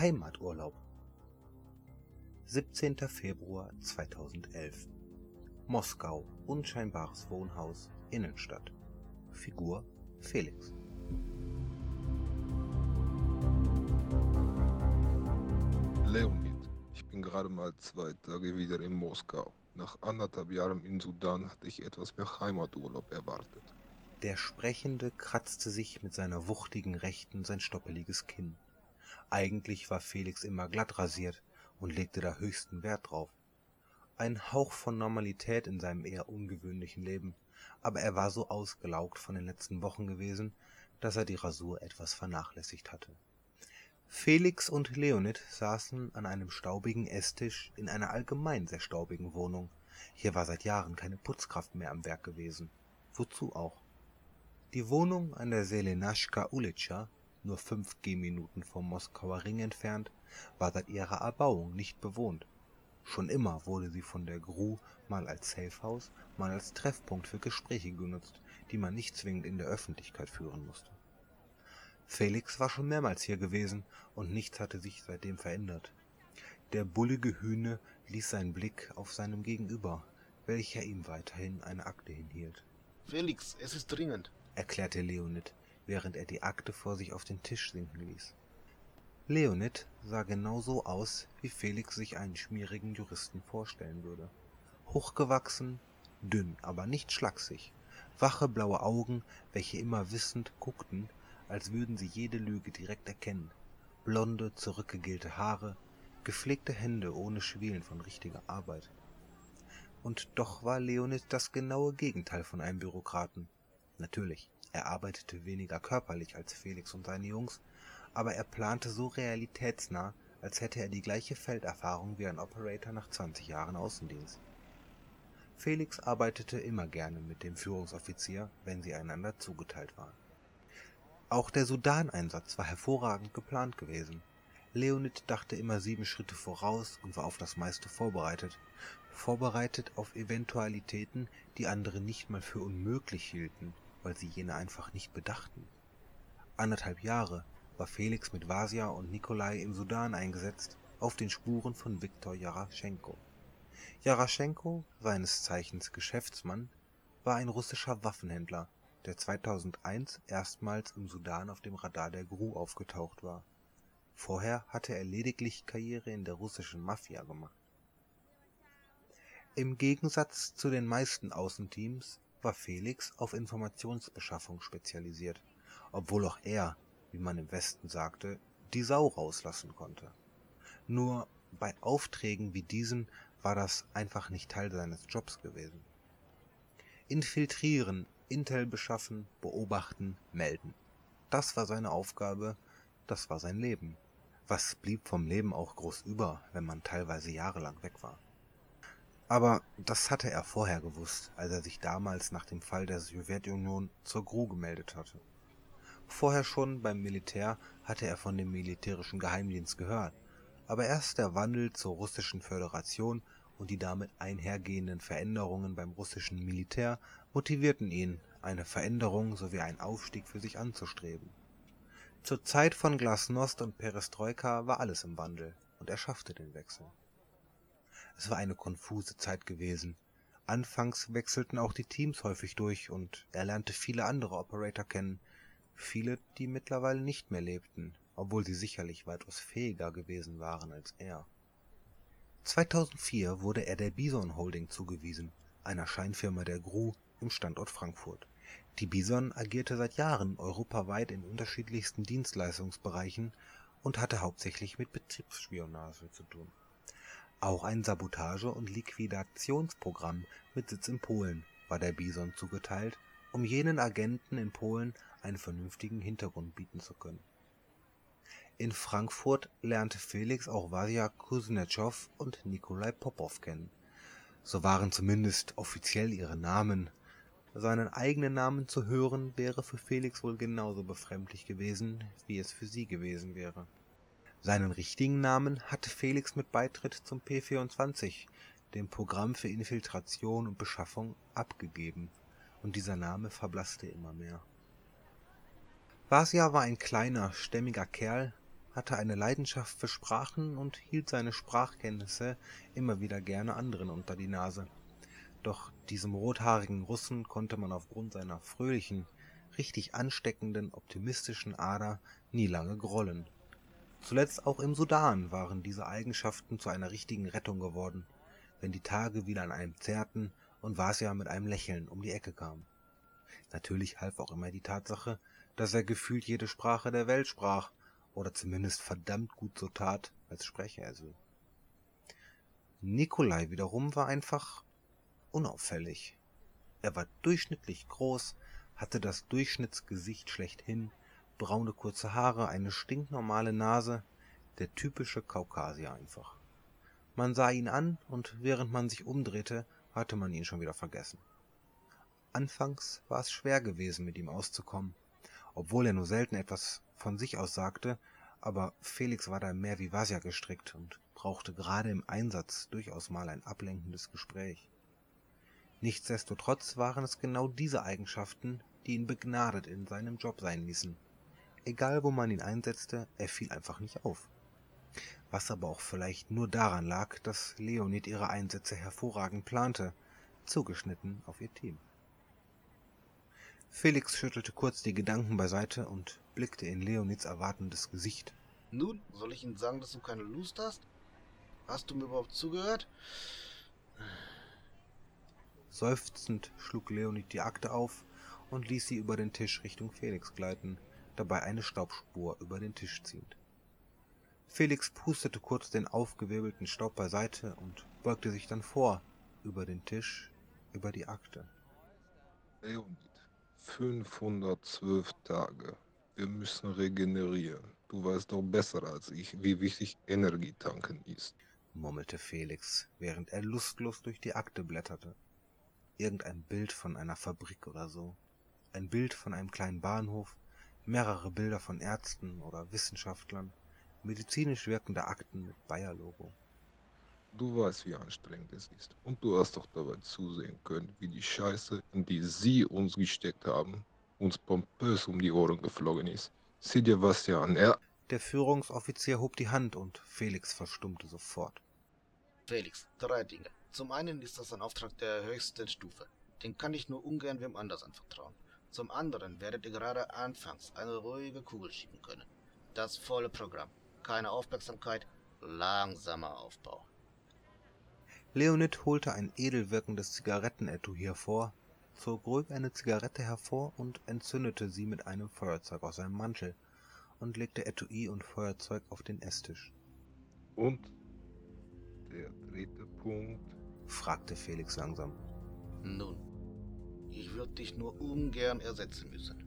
Heimaturlaub 17. Februar 2011 Moskau unscheinbares Wohnhaus Innenstadt Figur Felix Leonid, ich bin gerade mal zwei Tage wieder in Moskau. Nach anderthalb Jahren in Sudan hatte ich etwas mehr Heimaturlaub erwartet. Der Sprechende kratzte sich mit seiner wuchtigen Rechten sein stoppeliges Kinn. Eigentlich war Felix immer glatt rasiert und legte da höchsten Wert drauf. Ein Hauch von Normalität in seinem eher ungewöhnlichen Leben, aber er war so ausgelaugt von den letzten Wochen gewesen, dass er die Rasur etwas vernachlässigt hatte. Felix und Leonid saßen an einem staubigen Esstisch in einer allgemein sehr staubigen Wohnung. Hier war seit Jahren keine Putzkraft mehr am Werk gewesen. Wozu auch? Die Wohnung an der Selenaschka Ulitscha, nur fünf Gehminuten vom Moskauer Ring entfernt, war seit ihrer Erbauung nicht bewohnt. Schon immer wurde sie von der Gru mal als Safehouse, mal als Treffpunkt für Gespräche genutzt, die man nicht zwingend in der Öffentlichkeit führen musste. Felix war schon mehrmals hier gewesen und nichts hatte sich seitdem verändert. Der bullige Hühne ließ seinen Blick auf seinem Gegenüber, welcher ihm weiterhin eine Akte hinhielt. Felix, es ist dringend erklärte Leonid, während er die Akte vor sich auf den Tisch sinken ließ. Leonid sah genau so aus, wie Felix sich einen schmierigen Juristen vorstellen würde. Hochgewachsen, dünn, aber nicht schlaksig, wache blaue Augen, welche immer wissend guckten, als würden sie jede Lüge direkt erkennen, blonde, zurückgegelte Haare, gepflegte Hände ohne Schwelen von richtiger Arbeit. Und doch war Leonid das genaue Gegenteil von einem Bürokraten. Natürlich, er arbeitete weniger körperlich als Felix und seine Jungs, aber er plante so realitätsnah, als hätte er die gleiche Felderfahrung wie ein Operator nach 20 Jahren Außendienst. Felix arbeitete immer gerne mit dem Führungsoffizier, wenn sie einander zugeteilt waren. Auch der Sudan-Einsatz war hervorragend geplant gewesen. Leonid dachte immer sieben Schritte voraus und war auf das meiste vorbereitet. Vorbereitet auf Eventualitäten, die andere nicht mal für unmöglich hielten weil sie jene einfach nicht bedachten. Anderthalb Jahre war Felix mit Vasia und Nikolai im Sudan eingesetzt, auf den Spuren von Viktor Jaraschenko. Jaraschenko, seines Zeichens Geschäftsmann, war ein russischer Waffenhändler, der 2001 erstmals im Sudan auf dem Radar der GRU aufgetaucht war. Vorher hatte er lediglich Karriere in der russischen Mafia gemacht. Im Gegensatz zu den meisten Außenteams war Felix auf Informationsbeschaffung spezialisiert, obwohl auch er, wie man im Westen sagte, die Sau rauslassen konnte. Nur bei Aufträgen wie diesen war das einfach nicht Teil seines Jobs gewesen. Infiltrieren, Intel beschaffen, beobachten, melden. Das war seine Aufgabe, das war sein Leben. Was blieb vom Leben auch groß über, wenn man teilweise jahrelang weg war? Aber das hatte er vorher gewusst, als er sich damals nach dem Fall der Sowjetunion zur GRU gemeldet hatte. Vorher schon beim Militär hatte er von dem militärischen Geheimdienst gehört, aber erst der Wandel zur russischen Föderation und die damit einhergehenden Veränderungen beim russischen Militär motivierten ihn, eine Veränderung sowie einen Aufstieg für sich anzustreben. Zur Zeit von Glasnost und Perestroika war alles im Wandel, und er schaffte den Wechsel. Es war eine konfuse Zeit gewesen. Anfangs wechselten auch die Teams häufig durch und er lernte viele andere Operator kennen, viele, die mittlerweile nicht mehr lebten, obwohl sie sicherlich weitaus fähiger gewesen waren als er. 2004 wurde er der Bison Holding zugewiesen, einer Scheinfirma der GRU im Standort Frankfurt. Die Bison agierte seit Jahren europaweit in unterschiedlichsten Dienstleistungsbereichen und hatte hauptsächlich mit Betriebsspionage zu tun auch ein Sabotage- und Liquidationsprogramm mit Sitz in Polen war der Bison zugeteilt, um jenen Agenten in Polen einen vernünftigen Hintergrund bieten zu können. In Frankfurt lernte Felix auch Wasja Kuznetschow und Nikolai Popow kennen. So waren zumindest offiziell ihre Namen. Seinen eigenen Namen zu hören wäre für Felix wohl genauso befremdlich gewesen, wie es für sie gewesen wäre seinen richtigen Namen hatte Felix mit Beitritt zum P-24, dem Programm für Infiltration und Beschaffung, abgegeben, und dieser Name verblasste immer mehr. Vasya war ein kleiner, stämmiger Kerl, hatte eine Leidenschaft für Sprachen und hielt seine Sprachkenntnisse immer wieder gerne anderen unter die Nase. Doch diesem rothaarigen Russen konnte man aufgrund seiner fröhlichen, richtig ansteckenden, optimistischen Ader nie lange grollen. Zuletzt auch im Sudan waren diese Eigenschaften zu einer richtigen Rettung geworden, wenn die Tage wieder an einem zerrten und Vasya mit einem Lächeln um die Ecke kam. Natürlich half auch immer die Tatsache, dass er gefühlt jede Sprache der Welt sprach oder zumindest verdammt gut so tat, als spreche er sie. Nikolai wiederum war einfach unauffällig. Er war durchschnittlich groß, hatte das Durchschnittsgesicht schlechthin, braune kurze Haare, eine stinknormale Nase, der typische Kaukasier einfach. Man sah ihn an und während man sich umdrehte, hatte man ihn schon wieder vergessen. Anfangs war es schwer gewesen, mit ihm auszukommen, obwohl er nur selten etwas von sich aus sagte, aber Felix war da mehr wie Vasya gestrickt und brauchte gerade im Einsatz durchaus mal ein ablenkendes Gespräch. Nichtsdestotrotz waren es genau diese Eigenschaften, die ihn begnadet in seinem Job sein ließen. Egal wo man ihn einsetzte, er fiel einfach nicht auf. Was aber auch vielleicht nur daran lag, dass Leonid ihre Einsätze hervorragend plante, zugeschnitten auf ihr Team. Felix schüttelte kurz die Gedanken beiseite und blickte in Leonids erwartendes Gesicht. Nun, soll ich Ihnen sagen, dass du keine Lust hast? Hast du mir überhaupt zugehört? Seufzend schlug Leonid die Akte auf und ließ sie über den Tisch Richtung Felix gleiten, dabei eine Staubspur über den Tisch ziehend. Felix pustete kurz den aufgewirbelten Staub beiseite und beugte sich dann vor, über den Tisch, über die Akte. Leonid, 512 Tage. Wir müssen regenerieren. Du weißt doch besser als ich, wie wichtig Energietanken ist, murmelte Felix, während er lustlos durch die Akte blätterte. Irgendein Bild von einer Fabrik oder so. Ein Bild von einem kleinen Bahnhof, mehrere Bilder von Ärzten oder Wissenschaftlern, medizinisch wirkende Akten mit Bayer-Logo. Du weißt, wie anstrengend es ist. Und du hast doch dabei zusehen können, wie die Scheiße, in die sie uns gesteckt haben, uns pompös um die Ohren geflogen ist. Sieh dir was ja an, er... Der Führungsoffizier hob die Hand und Felix verstummte sofort. Felix, drei Dinge. Zum einen ist das ein Auftrag der höchsten Stufe. Den kann ich nur ungern wem anders anvertrauen. Zum anderen werdet ihr gerade anfangs eine ruhige Kugel schieben können. Das volle Programm. Keine Aufmerksamkeit, langsamer Aufbau. Leonid holte ein edel wirkendes Zigarettenetui hervor, zog ruhig eine Zigarette hervor und entzündete sie mit einem Feuerzeug aus seinem Mantel und legte Etui und Feuerzeug auf den Esstisch. Und der dritte Punkt? fragte Felix langsam. Nun, ich würde dich nur ungern ersetzen müssen.